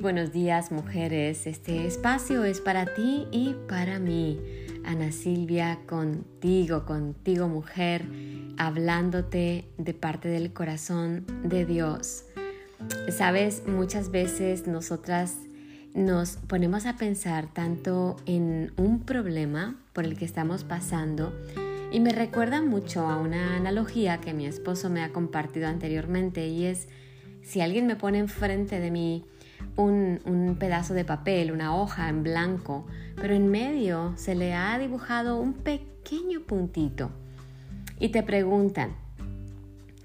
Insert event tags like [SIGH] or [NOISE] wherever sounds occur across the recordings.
Buenos días mujeres, este espacio es para ti y para mí. Ana Silvia, contigo, contigo mujer, hablándote de parte del corazón de Dios. Sabes, muchas veces nosotras nos ponemos a pensar tanto en un problema por el que estamos pasando y me recuerda mucho a una analogía que mi esposo me ha compartido anteriormente y es si alguien me pone enfrente de mí un, pedazo de papel, una hoja en blanco, pero en medio se le ha dibujado un pequeño puntito y te preguntan,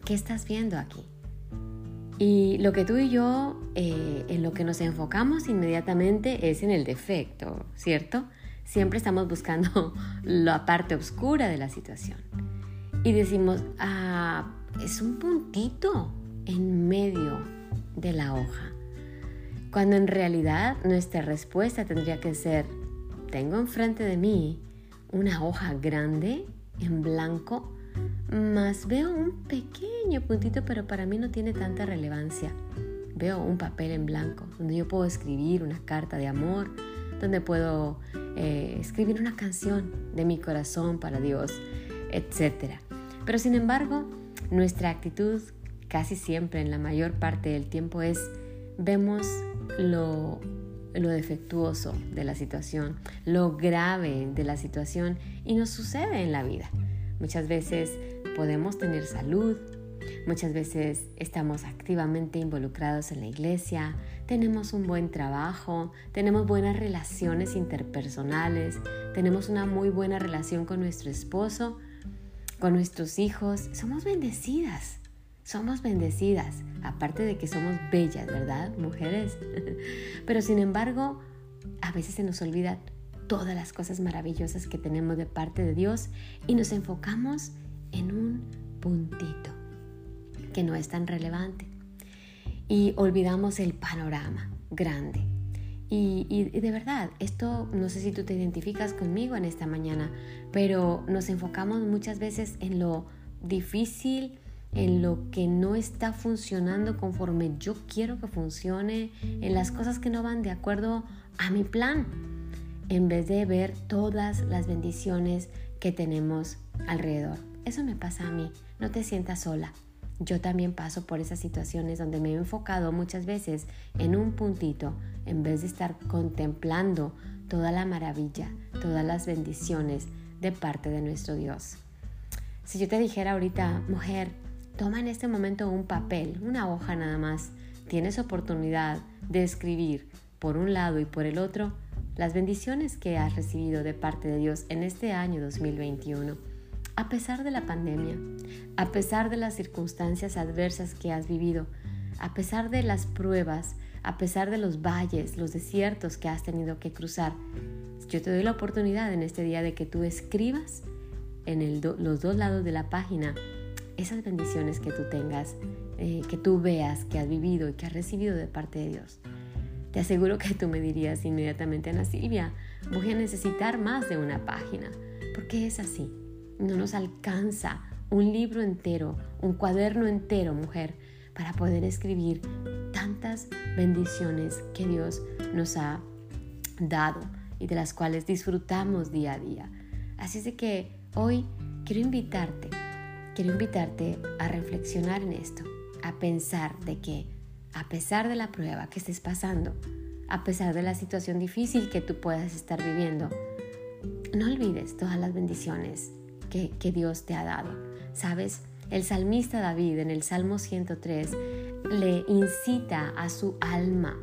¿qué estás viendo aquí? Y lo que tú y yo, eh, en lo que nos enfocamos inmediatamente es en el defecto, ¿cierto? Siempre estamos buscando [LAUGHS] la parte oscura de la situación. Y decimos, ah, es un puntito en medio de la hoja. Cuando en realidad nuestra respuesta tendría que ser, tengo enfrente de mí una hoja grande en blanco, más veo un pequeño puntito, pero para mí no tiene tanta relevancia. Veo un papel en blanco donde yo puedo escribir una carta de amor, donde puedo eh, escribir una canción de mi corazón para Dios, etc. Pero sin embargo, nuestra actitud casi siempre, en la mayor parte del tiempo, es vemos lo, defectuoso de la situación, lo grave de la situación y nos sucede en la vida. Muchas veces podemos tener salud, muchas veces estamos activamente involucrados en la iglesia, tenemos un buen trabajo, tenemos buenas relaciones interpersonales, tenemos una muy buena relación con nuestro esposo, con nuestros hijos, somos bendecidas. Somos bendecidas, aparte de que somos bellas, ¿verdad, mujeres? [LAUGHS] Pero sin embargo, a veces se nos olvida todas las cosas maravillosas que tenemos de parte de Dios y nos enfocamos en un puntito que no es tan relevante. Y olvidamos el panorama grande. Y, y, de verdad, esto no sé si tú te identificas conmigo en esta mañana, pero nos enfocamos muchas veces en lo difícil, en lo que no está funcionando conforme yo quiero que funcione, en las cosas que no van de acuerdo a mi plan, en vez de ver todas las bendiciones que tenemos alrededor. Eso me pasa a mí, no te sientas sola. Yo también paso por esas situaciones donde me he enfocado muchas veces en un puntito en vez de estar contemplando toda la maravilla, todas las bendiciones de parte de nuestro Dios. Si yo te dijera ahorita, mujer, Toma en este momento un papel, una hoja nada más. Tienes oportunidad de escribir por un lado y por el otro las bendiciones que has recibido de parte de Dios en este año 2021. A pesar de la pandemia, a pesar de las circunstancias adversas que has vivido, a pesar de las pruebas, a pesar de los valles, los desiertos que has tenido que cruzar, yo te doy la oportunidad en este día de que tú escribas en los dos lados de la página esas bendiciones que tú tengas, eh, que tú veas, que has vivido y que has recibido de parte de Dios. Te aseguro que tú me dirías inmediatamente, Ana Silvia, voy a necesitar más de una página, porque es así. No nos alcanza un libro entero, un cuaderno entero, mujer, para poder escribir tantas bendiciones que Dios nos ha dado y de las cuales disfrutamos día a día. Así es de que hoy quiero invitarte quiero invitarte a reflexionar en esto, a pensar de que a pesar de la prueba que estés pasando, a pesar de la situación difícil que tú puedas estar viviendo, no olvides todas las bendiciones que, que Dios te ha dado. ¿Sabes? El salmista David en el Salmo 103 le incita a su alma.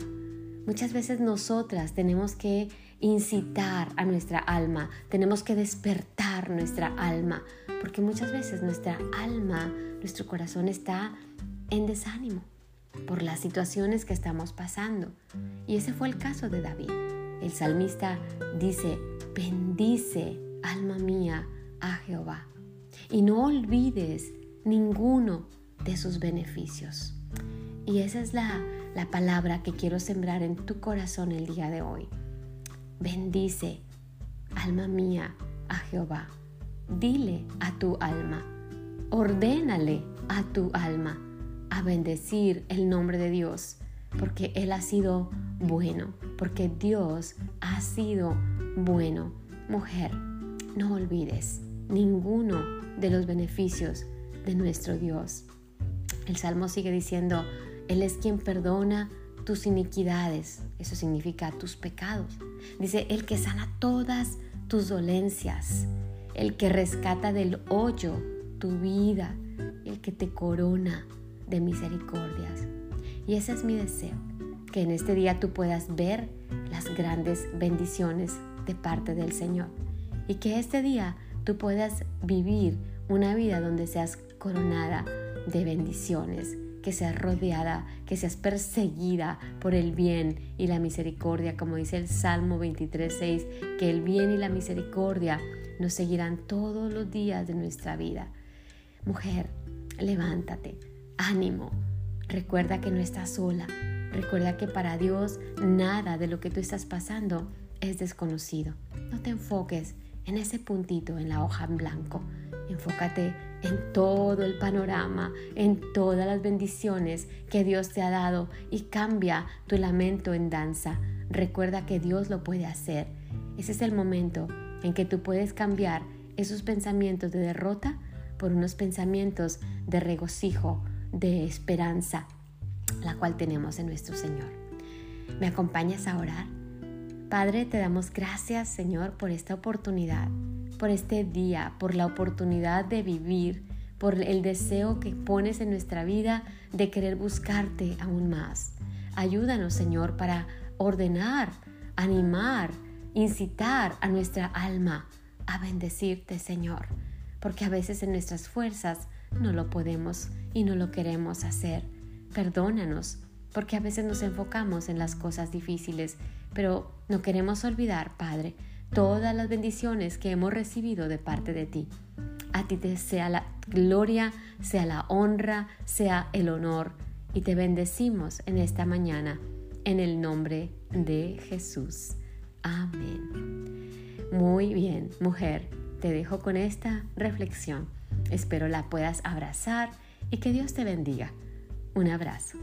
Muchas veces nosotras tenemos que incitar a nuestra alma, tenemos que despertar nuestra alma porque muchas veces nuestra alma, nuestro corazón está en desánimo por las situaciones que estamos pasando. Y ese fue el caso de David. El salmista dice, bendice, alma mía, a Jehová, y no olvides ninguno de sus beneficios. Y esa es la, la palabra que quiero sembrar en tu corazón el día de hoy. Bendice, alma mía, a Jehová dile a tu alma, ordénale a tu alma a bendecir el nombre de Dios, porque Él ha sido bueno, porque Dios ha sido bueno. Mujer, no olvides ninguno de los beneficios de nuestro Dios. El Salmo sigue diciendo, Él es quien perdona tus iniquidades, eso significa tus pecados. Dice, el que sana todas tus dolencias, el que rescata del hoyo tu vida, el que te corona de misericordias. Y ese es mi deseo, que en este día tú puedas ver las grandes bendiciones de parte del Señor y que este día tú puedas vivir una vida donde seas coronada de bendiciones, que seas rodeada, que seas perseguida por el bien y la misericordia, como dice el Salmo 23.6, que el bien y la misericordia nos seguirán todos los días de nuestra vida. Mujer, levántate, ánimo, recuerda que no estás sola, recuerda que para Dios nada de lo que tú estás pasando es desconocido. No te enfoques en ese puntito en la hoja en blanco, enfócate en todo el panorama, en todas las bendiciones que Dios te ha dado y cambia tu lamento en danza. Recuerda que Dios lo puede hacer. Ese es el momento en que tú puedes cambiar esos pensamientos de derrota por unos pensamientos de regocijo, de esperanza, la cual tenemos en nuestro Señor. ¿Me acompañas a orar? Padre, te damos gracias, Señor, por esta oportunidad, por este día, por la oportunidad de vivir, por el deseo que pones en nuestra vida de querer buscarte aún más. Ayúdanos, Señor, para ordenar, animar, incitar a nuestra alma a bendecirte, Señor, porque a veces en nuestras fuerzas no lo podemos y no lo queremos hacer. Perdónanos, porque a veces nos enfocamos en las cosas difíciles, pero no queremos olvidar, Padre, todas las bendiciones que hemos recibido de parte de ti. A ti te sea la gloria, sea la honra, sea el honor, y te bendecimos en esta mañana, en el nombre de Jesús. Amén. Muy bien, mujer, te dejo con esta reflexión. Espero la puedas abrazar y que Dios te bendiga. Un abrazo.